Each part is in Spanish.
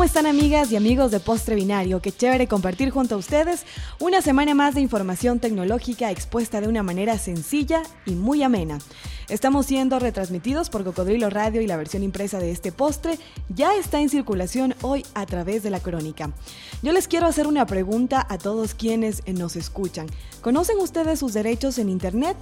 ¿Cómo están amigas y amigos de Postre Binario? Qué chévere compartir junto a ustedes una semana más de información tecnológica expuesta de una manera sencilla y muy amena. Estamos siendo retransmitidos por Cocodrilo Radio y la versión impresa de este postre ya está en circulación hoy a través de la crónica. Yo les quiero hacer una pregunta a todos quienes nos escuchan. ¿Conocen ustedes sus derechos en Internet?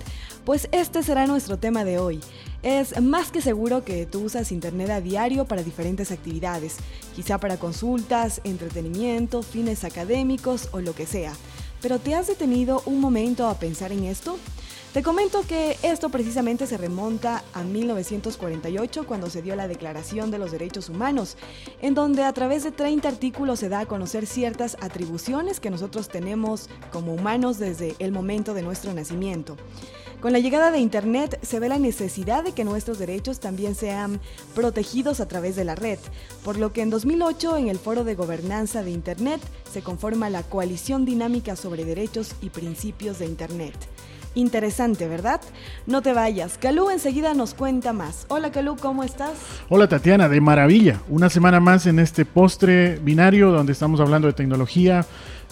Pues este será nuestro tema de hoy. Es más que seguro que tú usas Internet a diario para diferentes actividades, quizá para consultas, entretenimiento, fines académicos o lo que sea. Pero ¿te has detenido un momento a pensar en esto? Te comento que esto precisamente se remonta a 1948 cuando se dio la Declaración de los Derechos Humanos, en donde a través de 30 artículos se da a conocer ciertas atribuciones que nosotros tenemos como humanos desde el momento de nuestro nacimiento. Con la llegada de Internet se ve la necesidad de que nuestros derechos también sean protegidos a través de la red, por lo que en 2008 en el Foro de Gobernanza de Internet se conforma la Coalición Dinámica sobre Derechos y Principios de Internet. Interesante, ¿verdad? No te vayas. Calú enseguida nos cuenta más. Hola Calú, ¿cómo estás? Hola Tatiana, de maravilla. Una semana más en este postre binario donde estamos hablando de tecnología.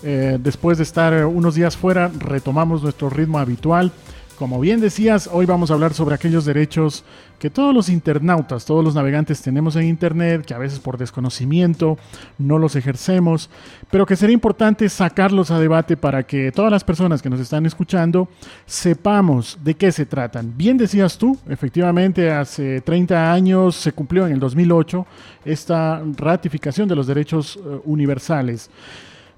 Eh, después de estar unos días fuera, retomamos nuestro ritmo habitual como bien decías, hoy vamos a hablar sobre aquellos derechos que todos los internautas, todos los navegantes tenemos en Internet, que a veces por desconocimiento no los ejercemos, pero que sería importante sacarlos a debate para que todas las personas que nos están escuchando sepamos de qué se tratan. Bien decías tú, efectivamente hace 30 años se cumplió en el 2008 esta ratificación de los derechos eh, universales.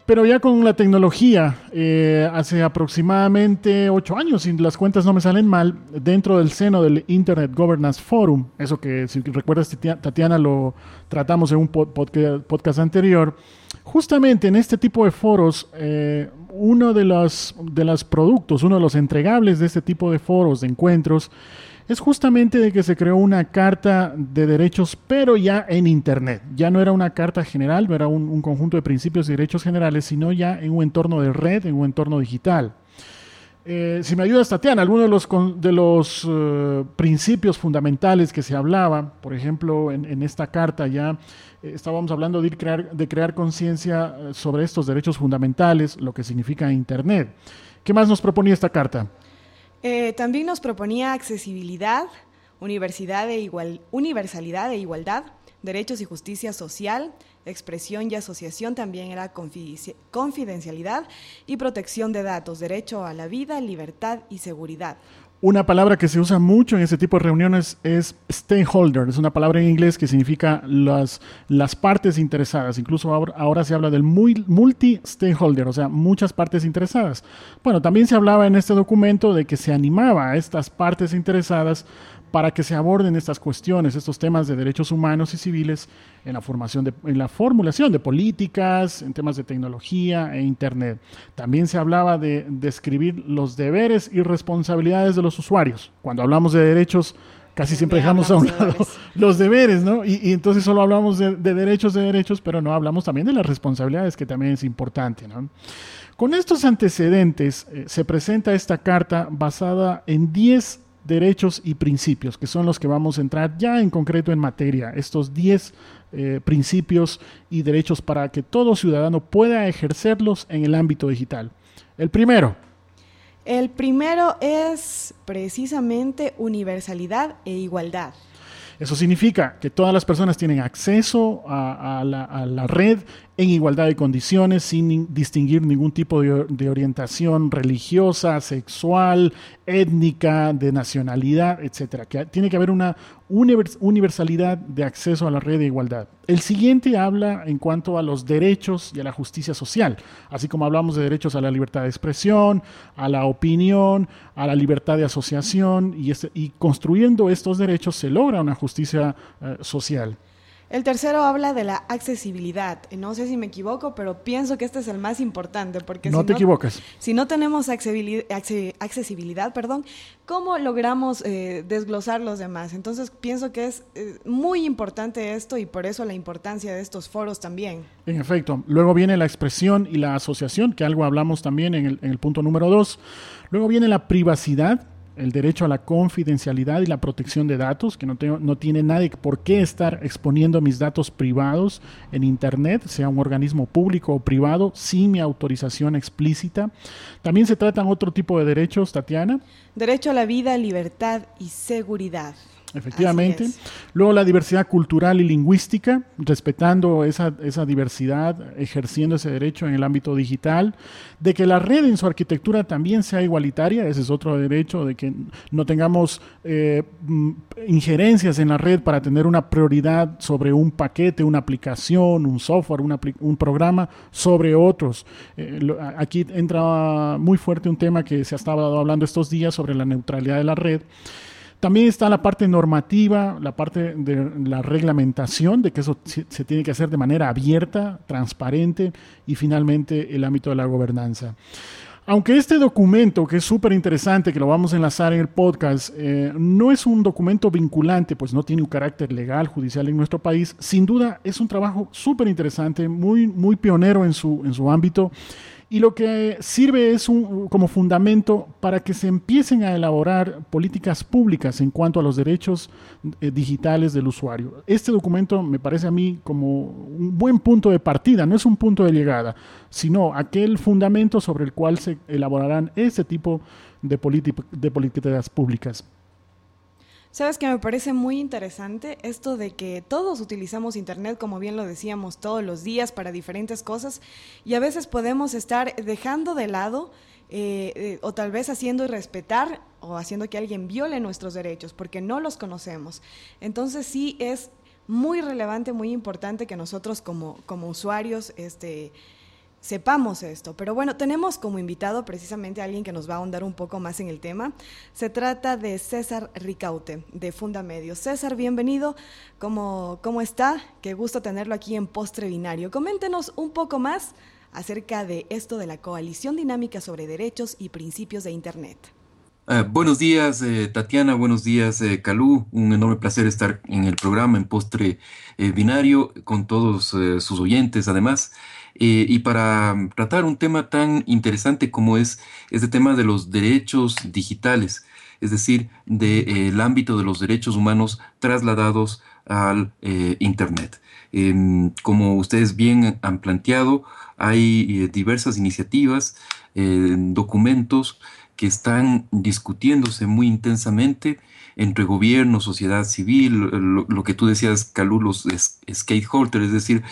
Pero ya con la tecnología, eh, hace aproximadamente ocho años, si las cuentas no me salen mal, dentro del seno del Internet Governance Forum, eso que si recuerdas Tatiana lo tratamos en un podcast anterior, justamente en este tipo de foros, eh, uno de los, de los productos, uno de los entregables de este tipo de foros, de encuentros, es justamente de que se creó una carta de derechos, pero ya en Internet. Ya no era una carta general, no era un, conjunto de principios y derechos generales, sino ya en un entorno de red, en un entorno digital. Eh, si me ayudas, Tatiana, algunos de los, de los eh, principios fundamentales que se hablaba, por ejemplo, en, esta carta ya eh, estábamos hablando de, crear, de crear conciencia sobre estos derechos fundamentales, lo que significa Internet. ¿Qué más nos proponía esta carta? Eh, también nos proponía accesibilidad, universidad e igual, universalidad e igualdad, derechos y justicia social, expresión y asociación también era confidencialidad y protección de datos, derecho a la vida, libertad y seguridad. Una palabra que se usa mucho en ese tipo de reuniones es stakeholder. Es una palabra en inglés que significa las, las partes interesadas. Incluso ahora, se habla del multi-stakeholder, o sea, muchas partes interesadas. Bueno, también se hablaba en este documento de que se animaba a estas partes interesadas para que se aborden estas cuestiones, estos temas de derechos humanos y civiles en la, formación de, en la formulación de políticas, en temas de tecnología e Internet. También se hablaba de describir los deberes y responsabilidades de los usuarios. Cuando hablamos de derechos, casi siempre dejamos a un lado los deberes, ¿no? Y, entonces solo hablamos de, derechos, de derechos, pero no hablamos también de las responsabilidades, que también es importante, ¿no? Con estos antecedentes eh, se presenta esta carta basada en 10 derechos y principios, que son los que vamos a entrar ya en concreto en materia, estos 10 eh, principios y derechos para que todo ciudadano pueda ejercerlos en el ámbito digital. El primero. El primero es precisamente universalidad e igualdad. Eso significa que todas las personas tienen acceso a, la, red en igualdad de condiciones, sin distinguir ningún tipo de, orientación religiosa, sexual, étnica, de nacionalidad, etc. Que tiene que haber una universalidad de acceso a la red de igualdad. El siguiente habla en cuanto a los derechos y a la justicia social, así como hablamos de derechos a la libertad de expresión, a la opinión, a la libertad de asociación, y, este, construyendo estos derechos se logra una justicia eh, social. El tercero habla de la accesibilidad. No sé si me equivoco, pero pienso que este es el más importante porque no si te equivocas. Si no tenemos accesibilidad, perdón, ¿cómo logramos eh, desglosar los demás? Entonces pienso que es eh, muy importante esto y por eso la importancia de estos foros también. En efecto. Luego viene la expresión y la asociación, que algo hablamos también en el, en el punto número dos. Luego viene la privacidad el derecho a la confidencialidad y la protección de datos, que no, tengo, no tiene nadie por qué estar exponiendo mis datos privados en Internet, sea un organismo público o privado, sin mi autorización explícita. También se tratan otro tipo de derechos, Tatiana. Derecho a la vida, libertad y seguridad. Efectivamente. Luego la diversidad cultural y lingüística, respetando esa, esa, diversidad, ejerciendo ese derecho en el ámbito digital. De que la red en su arquitectura también sea igualitaria, ese es otro derecho, de que no tengamos eh, mm, injerencias en la red para tener una prioridad sobre un paquete, una aplicación, un software, un programa sobre otros. Eh, aquí entra muy fuerte un tema que se ha estado hablando estos días sobre la neutralidad de la red. También está la parte normativa, la parte de la reglamentación, de que eso se tiene que hacer de manera abierta, transparente, y finalmente el ámbito de la gobernanza. Aunque este documento, que es súper interesante, que lo vamos a enlazar en el podcast, eh, no es un documento vinculante, pues no tiene un carácter legal, judicial en nuestro país, sin duda es un trabajo súper interesante, muy, muy pionero en su, en su ámbito y lo que sirve es un, como fundamento para que se empiecen a elaborar políticas públicas en cuanto a los derechos eh, digitales del usuario. Este documento me parece a mí como un buen punto de partida, no es un punto de llegada, sino aquel fundamento sobre el cual se elaborarán ese tipo de políticas públicas. Sabes que me parece muy interesante esto de que todos utilizamos Internet, como bien lo decíamos, todos los días para diferentes cosas y a veces podemos estar dejando de lado eh, eh, o tal vez haciendo irrespetar o haciendo que alguien viole nuestros derechos porque no los conocemos. Entonces sí es muy relevante, muy importante que nosotros como, como usuarios este, sepamos esto. Pero bueno, tenemos como invitado precisamente a alguien que nos va a ahondar un poco más en el tema. Se trata de César Ricaute, de Fundamedios. César, bienvenido. ¿Cómo, ¿Cómo está? Qué gusto tenerlo aquí en Postre Binario. Coméntenos un poco más acerca de esto de la Coalición Dinámica sobre Derechos y Principios de Internet. Ah, buenos días, eh, Tatiana. Buenos días, eh, Calú. Un enorme placer estar en el programa en Postre eh, Binario con todos sus oyentes, además. Eh, y para tratar un tema tan interesante como es este tema de los derechos digitales, es decir, del ámbito de los derechos humanos trasladados al eh, Internet. Em, como ustedes bien han planteado, hay eh, diversas iniciativas, documentos que están discutiéndose muy intensamente entre gobierno, sociedad civil, lo, que tú decías, Calú, los skateholders, es decir,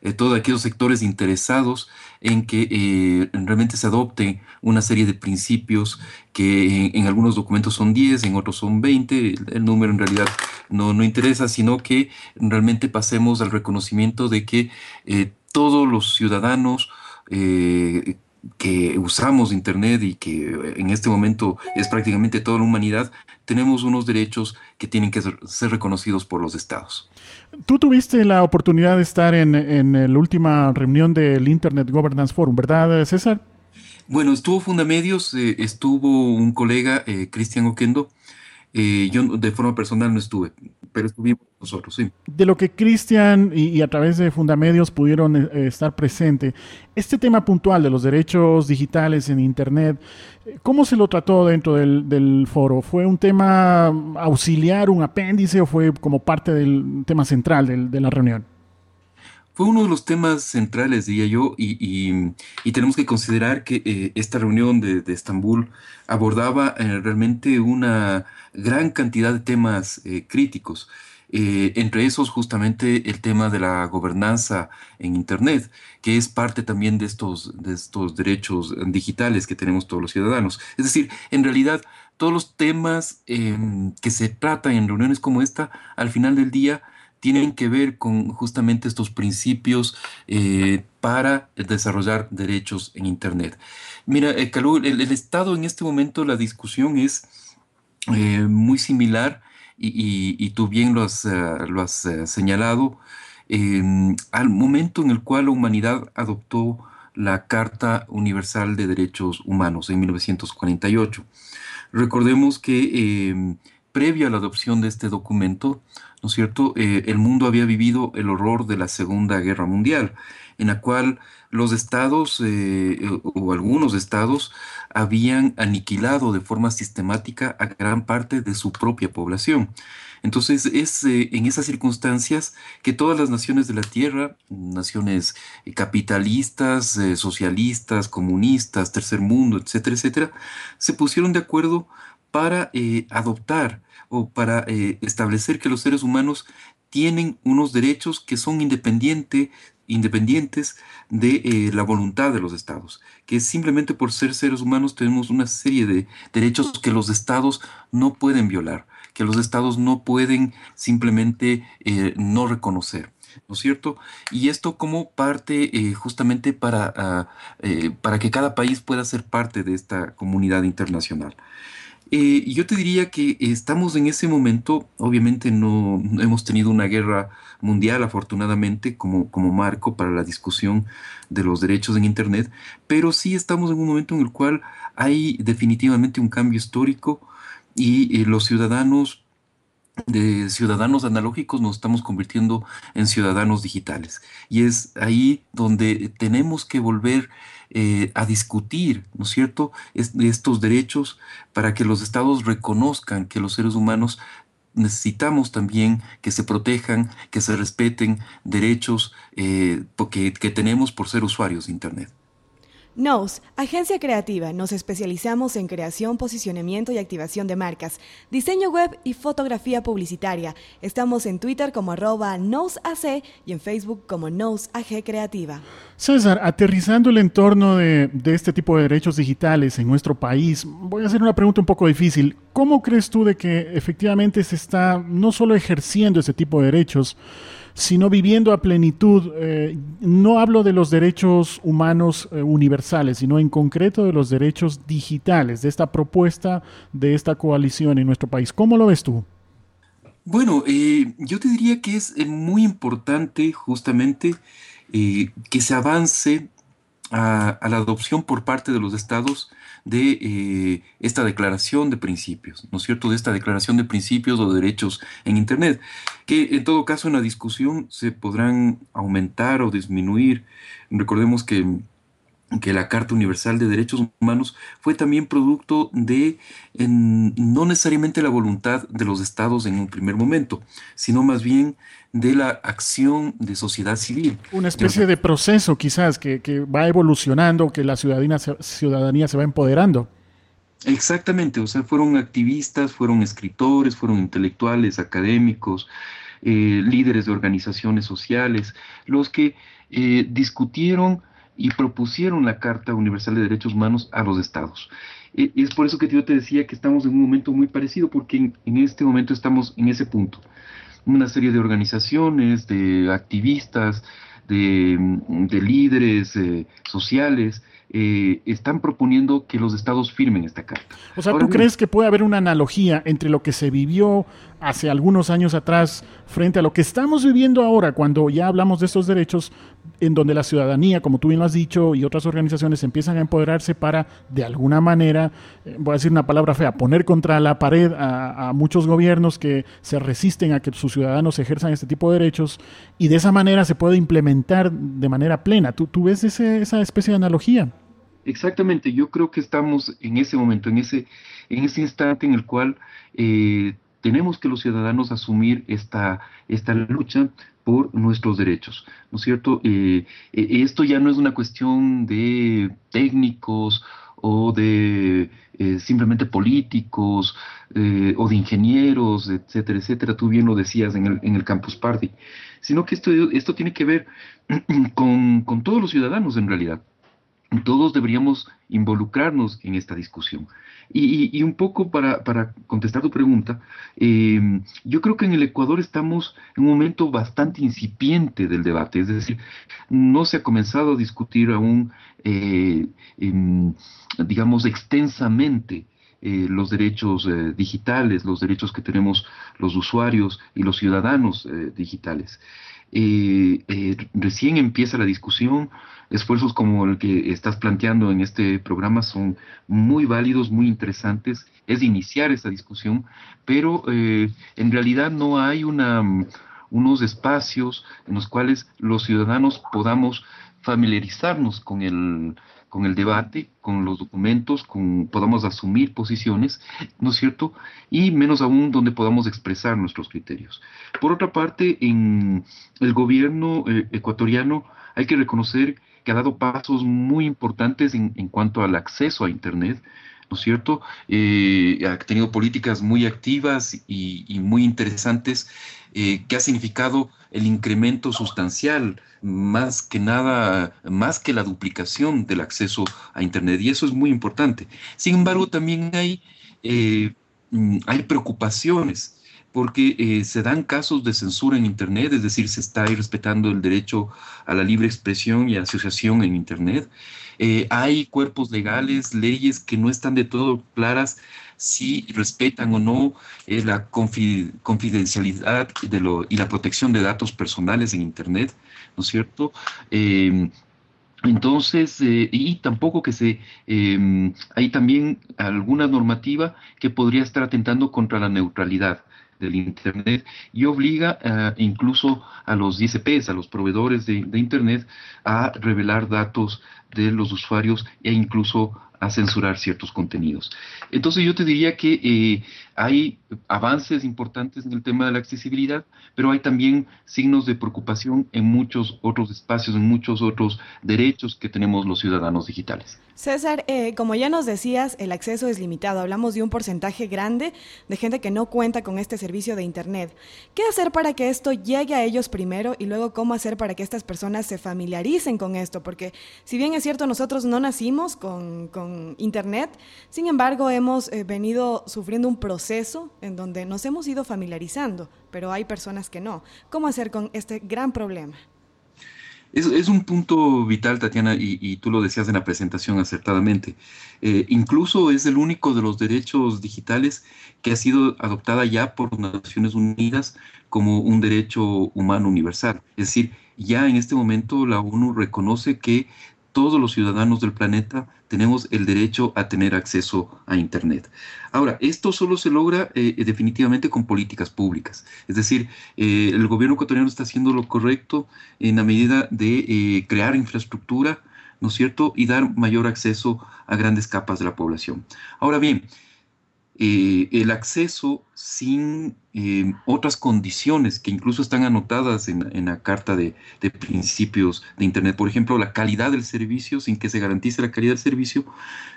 eh, todos aquellos sectores interesados en que eh, realmente se adopten una serie de principios que en, algunos documentos son 10, en otros son 20, el, número en realidad no, no interesa, sino que realmente pasemos al reconocimiento de que eh, todos los ciudadanos que usamos Internet y que en este momento es prácticamente toda la humanidad, tenemos unos derechos que tienen que ser, reconocidos por los estados. Tú tuviste la oportunidad de estar en, en la última reunión del Internet Governance Forum, ¿verdad, César? Bueno, estuvo Fundamedios, eh, estuvo un colega, eh, Cristian Oquendo, eh, yo de forma personal no estuve, pero estuvimos nosotros, sí. De lo que Cristian y, a través de Fundamedios pudieron eh, estar presente, este tema puntual de los derechos digitales en Internet, ¿cómo se lo trató dentro del, foro? ¿Fue un tema auxiliar, un apéndice o fue como parte del tema central de la reunión? Fue uno de los temas centrales, diría yo, y, tenemos que considerar que eh, esta reunión de, Estambul abordaba eh, realmente una gran cantidad de temas eh, críticos. entre esos justamente el tema de la gobernanza en Internet, que es parte también de estos, de estos derechos digitales que tenemos todos los ciudadanos. Es decir, en realidad todos los temas em, que se tratan en reuniones como esta, al final del día, tienen que ver con justamente estos principios eh, para desarrollar derechos en Internet. Mira, eh, el, Estado en este momento, la discusión es eh, muy similar y, tú bien lo has, lo has señalado em, al momento en el cual la humanidad adoptó la Carta Universal de Derechos Humanos en 1948. Recordemos que em, previo a la adopción de este documento, ¿no es cierto?, eh, el mundo había vivido el horror de la Segunda Guerra Mundial, en la cual los estados eh, o algunos estados habían aniquilado de forma sistemática a gran parte de su propia población. Entonces es eh, en esas circunstancias que todas las naciones de la Tierra, naciones eh, capitalistas, eh, socialistas, comunistas, tercer mundo, etcétera, etcétera, se pusieron de acuerdo para adoptar o para establecer que los seres humanos tienen unos derechos que son independientes independientes de la voluntad de los estados, que simplemente por ser seres humanos tenemos una serie de derechos que los estados no pueden violar que los estados no pueden simplemente eh, no reconocer. ¿no es cierto? Y esto como parte eh, justamente para, ah, eh, para que cada país pueda ser parte de esta comunidad internacional. Yo te diría que estamos en ese momento, obviamente no, hemos tenido una guerra mundial afortunadamente como, como marco para la discusión de los derechos en Internet, pero sí estamos en un momento en el cual hay definitivamente un cambio histórico y eh, los ciudadanos de ciudadanos analógicos nos estamos convirtiendo en ciudadanos digitales. Y es ahí donde tenemos que volver eh, a discutir, ¿no es cierto?, estos derechos para que los estados reconozcan que los seres humanos necesitamos también que se protejan, que se respeten derechos eh, que tenemos por ser usuarios de Internet. Nose, agencia creativa. Nos especializamos en creación, posicionamiento y activación de marcas, diseño web y fotografía publicitaria. Estamos en Twitter como arroba y en Facebook como NoseAG Creativa. César, aterrizando el entorno de, de este tipo de derechos digitales en nuestro país, voy a hacer una pregunta un poco difícil. ¿Cómo crees tú de que efectivamente se está no solo ejerciendo ese tipo de derechos, sino viviendo a plenitud. Eh, no hablo de los derechos humanos eh, universales, sino en concreto de los derechos digitales, de esta propuesta de esta coalición en nuestro país. ¿Cómo lo ves tú? Bueno, eh, yo te diría que es muy importante justamente que se avance a, la adopción por parte de los estados de eh, esta declaración de principios, ¿no es cierto? De esta declaración de principios o derechos en Internet, que en todo caso en la discusión se podrán aumentar o disminuir. Recordemos que que la Carta Universal de Derechos Humanos fue también producto de no necesariamente la voluntad de los estados en un primer momento, sino más bien de la acción de sociedad civil. Una especie de, proceso quizás que, va evolucionando, que la ciudadanía se, ciudadanía se va empoderando. Exactamente, o sea, fueron activistas, fueron escritores, fueron intelectuales, académicos, eh, líderes de organizaciones sociales, los que eh, discutieron y propusieron la Carta Universal de Derechos Humanos a los estados. Es por eso que yo te decía que estamos en un momento muy parecido, porque en, este momento estamos en ese punto. Una serie de organizaciones, de activistas, de, líderes eh, sociales, eh, están proponiendo que los estados firmen esta carta. O sea, ¿tú crees que puede haber una analogía entre lo que se vivió hace algunos años atrás frente a lo que estamos viviendo ahora cuando ya hablamos de estos derechos en donde la ciudadanía, como tú bien lo has dicho, y otras organizaciones empiezan a empoderarse para, de alguna manera, eh, voy a decir una palabra fea, poner contra la pared a, muchos gobiernos que se resisten a que sus ciudadanos ejerzan este tipo de derechos y de esa manera se puede implementar de manera plena. ¿Tú, tú ves esa especie de analogía? Exactamente, yo creo que estamos en ese momento, en ese, en ese instante en el cual eh, tenemos que los ciudadanos asumir esta, esta lucha por nuestros derechos, ¿no es cierto? Eh, eh, esto ya no es una cuestión de técnicos o de eh, simplemente políticos o de ingenieros, etcétera, etcétera. Tú bien lo decías en el, en el Campus Party, sino que esto, esto tiene que ver con, con todos los ciudadanos en realidad todos deberíamos involucrarnos en esta discusión. Y, un poco para, contestar tu pregunta, em, yo creo que en el Ecuador estamos en un momento bastante incipiente del debate, es decir, no se ha comenzado a discutir aún, eh, digamos, extensamente eh, los derechos eh, digitales, los derechos que tenemos los usuarios y los ciudadanos digitales. Recién empieza la discusión, esfuerzos como el que estás planteando en este programa son muy válidos, muy interesantes. Es iniciar esta discusión, pero eh, en realidad no hay una, unos espacios en los cuales los ciudadanos podamos familiarizarnos con el, con el debate, con los documentos, con podamos asumir posiciones, ¿no es cierto? Y menos aún donde podamos expresar nuestros criterios. Por otra parte, en el gobierno eh, ecuatoriano hay que reconocer que ha dado pasos muy importantes en, cuanto al acceso a Internet, ¿no es cierto? Eh, ha tenido políticas muy activas y, muy interesantes eh, que ha significado el incremento sustancial, más que nada, más que la duplicación del acceso a Internet, y eso es muy importante. Sin embargo, también hay, eh, mm, hay preocupaciones porque eh, se dan casos de censura en Internet, es decir, se está respetando el derecho a la libre expresión y asociación en Internet. Eh, hay cuerpos legales, leyes que no están de todo claras si respetan o no eh, la confidencialidad de lo, y la protección de datos personales en Internet, ¿no es cierto? Em, entonces, y tampoco que se, em, hay también alguna normativa que podría estar atentando contra la neutralidad del Internet y obliga uh, incluso a los ISPs, a los proveedores de, de, Internet, a revelar datos de los usuarios e incluso a censurar ciertos contenidos. Entonces yo te diría que eh, hay avances importantes en el tema de la accesibilidad, pero hay también signos de preocupación en muchos otros espacios, en muchos otros derechos que tenemos los ciudadanos digitales. César, eh, como ya nos decías, el acceso es limitado. Hablamos de un porcentaje grande de gente que no cuenta con este servicio de Internet. ¿Qué hacer para que esto llegue a ellos primero y luego cómo hacer para que estas personas se familiaricen con esto? Porque si bien es cierto, nosotros no nacimos con, con Internet, sin embargo hemos eh, venido sufriendo un proceso en donde nos hemos ido familiarizando, pero hay personas que no. ¿Cómo hacer con este gran problema? Es, un punto vital, Tatiana, y, tú lo decías en la presentación acertadamente. Eh, incluso es el único de los derechos digitales que ha sido adoptada ya por Naciones Unidas como un derecho humano universal. Es decir, ya en este momento la ONU reconoce que todos los ciudadanos del planeta tenemos el derecho a tener acceso a Internet. Ahora, esto solo se logra eh, definitivamente con políticas públicas. Es decir, eh, el gobierno ecuatoriano está haciendo lo correcto en la medida de eh, crear infraestructura, ¿no es cierto?, y dar mayor acceso a grandes capas de la población. Ahora bien, eh, el acceso sin eh, otras condiciones que incluso están anotadas en, la Carta de, Principios de Internet. Por ejemplo, la calidad del servicio, sin que se garantice la calidad del servicio,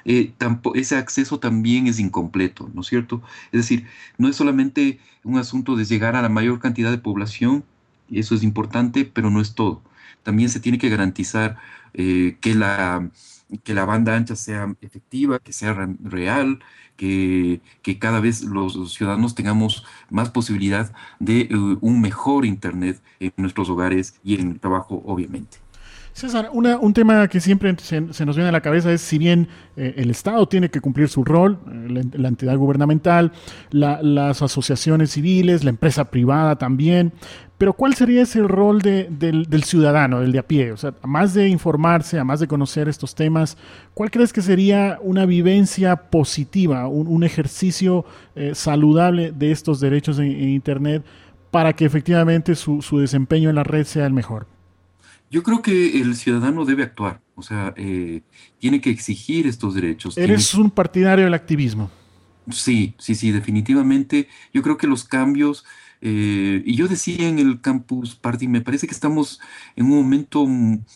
eh, ese acceso también es incompleto, ¿no es cierto? Es decir, no es solamente un asunto de llegar a la mayor cantidad de población, eso es importante, pero no es todo. También se tiene que garantizar que la que la banda ancha sea efectiva, que sea real, que, cada vez los, ciudadanos tengamos más posibilidad de eh, un mejor Internet en nuestros hogares y en el trabajo, obviamente. César, un tema que siempre se, nos viene a la cabeza es si bien eh, el Estado tiene que cumplir su rol, eh, la, entidad gubernamental, las asociaciones civiles, la empresa privada también, pero ¿cuál sería ese rol del, ciudadano, del de a pie? O sea, más de informarse, a más de conocer estos temas, ¿cuál crees que sería una vivencia positiva, un, ejercicio eh, saludable de estos derechos en, Internet para que efectivamente su desempeño en la red sea el mejor? Yo creo que el ciudadano debe actuar, o sea, eh, tiene que exigir estos derechos. Eres un partidario del activismo. Sí, sí, sí, definitivamente. Yo creo que los cambios, eh, y yo decía en el Campus Party, me parece que estamos en un momento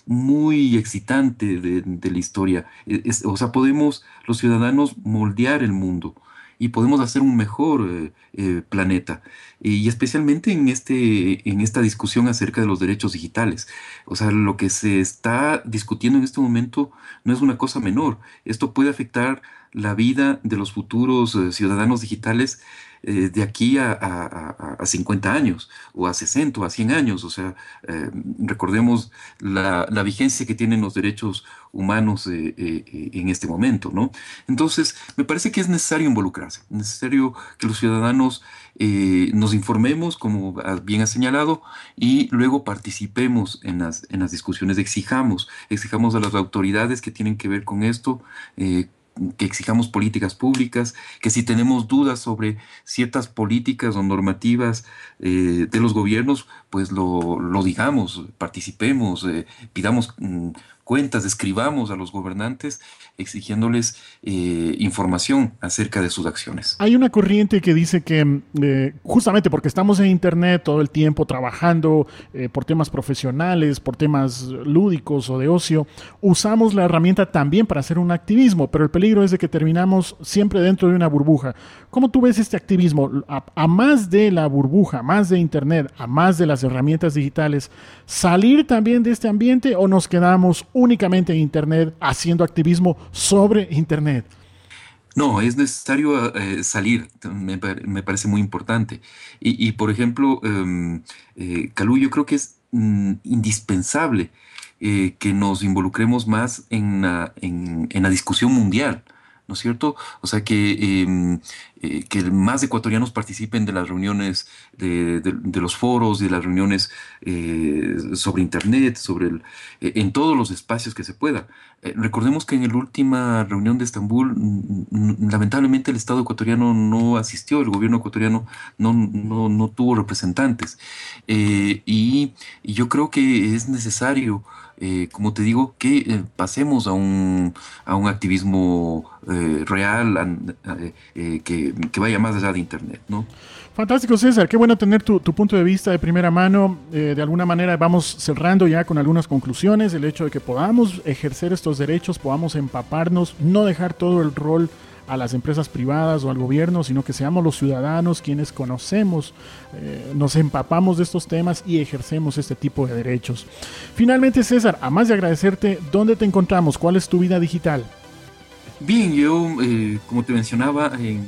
muy excitante de, la historia. E, o sea, podemos los ciudadanos moldear el mundo y podemos hacer un mejor eh, eh, planeta. Y especialmente en, este, en esta discusión acerca de los derechos digitales. O sea, lo que se está discutiendo en este momento no es una cosa menor. Esto puede afectar la vida de los futuros ciudadanos digitales eh, de aquí a, a, 50 años, o a 60, o a 100 años. O sea, eh, recordemos la, vigencia que tienen los derechos humanos eh, en este momento, ¿no? Entonces, me parece que es necesario involucrarse, necesario que los ciudadanos nos informemos, como bien ha señalado, y luego participemos en las, en las discusiones, exijamos, exijamos a las autoridades que tienen que ver con esto, que exijamos políticas públicas, que si tenemos dudas sobre ciertas políticas o normativas eh, de los gobiernos, pues lo, digamos, participemos, eh, pidamos mm, cuentas, escribamos a los gobernantes exigiéndoles eh, información acerca de sus acciones. Hay una corriente que dice que eh, justamente porque estamos en Internet todo el tiempo trabajando eh, por temas profesionales, por temas lúdicos o de ocio, usamos la herramienta también para hacer un activismo, pero el peligro es de que terminamos siempre dentro de una burbuja. ¿Cómo tú ves este activismo? A, más de la burbuja, más de Internet, a más de las herramientas digitales, ¿salir también de este ambiente o nos quedamos únicamente en Internet haciendo activismo sobre Internet? No, es necesario eh, salir, me, parece muy importante. Y, por ejemplo, um, Calú, yo creo que es mm, indispensable eh, que nos involucremos más en la discusión mundial. ¿No es cierto? O sea, que, em, eh, que más ecuatorianos participen de las reuniones, de, los foros, de las reuniones eh, sobre Internet, sobre eh, en todos los espacios que se pueda. recordemos que en la última reunión de Estambul, lamentablemente el Estado ecuatoriano no asistió, el gobierno ecuatoriano no, no, tuvo representantes. y yo creo que es necesario eh, como te digo, que eh, pasemos a un, a un activismo eh, real que, vaya más allá de Internet, ¿no? Fantástico, César. Qué bueno tener tu, punto de vista de primera mano. de alguna manera vamos cerrando ya con algunas conclusiones. El hecho de que podamos ejercer estos derechos, podamos empaparnos, no dejar todo el rol a las empresas privadas o al gobierno, sino que seamos los ciudadanos quienes conocemos, eh, nos empapamos de estos temas y ejercemos este tipo de derechos. Finalmente, César, a más de agradecerte, ¿dónde te encontramos? ¿Cuál es tu vida digital? Bien, yo, eh, como te mencionaba en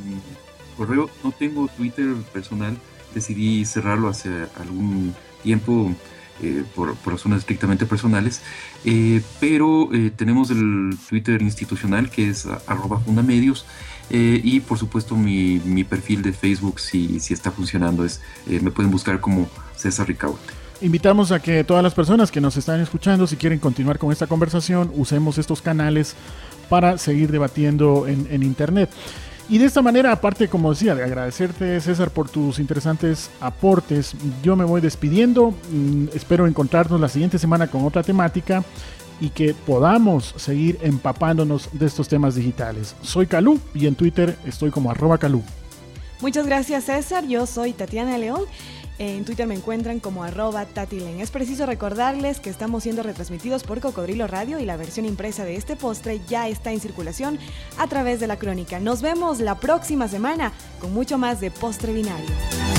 correo, no tengo Twitter personal, decidí cerrarlo hace algún tiempo eh, por, razones estrictamente personales, eh, pero eh, tenemos el Twitter institucional que es arroba fundamedios y por supuesto mi, mi, perfil de Facebook si, si está funcionando es me pueden buscar como César Ricaute. Invitamos a que todas las personas que nos están escuchando, si quieren continuar con esta conversación, usemos estos canales para seguir debatiendo en, en Internet. Y de esta manera, aparte, como decía, de agradecerte, César, por tus interesantes aportes, yo me voy despidiendo. Mm, espero encontrarnos la siguiente semana con otra temática y que podamos seguir empapándonos de estos temas digitales. Soy Calú y en Twitter estoy como arroba Calú. Muchas gracias César, yo soy Tatiana León en Twitter me encuentran como arroba tatilen. Es preciso recordarles que estamos siendo retransmitidos por Cocodrilo Radio y la versión impresa de este postre ya está en circulación a través de la crónica. Nos vemos la próxima semana con mucho más de postre binario.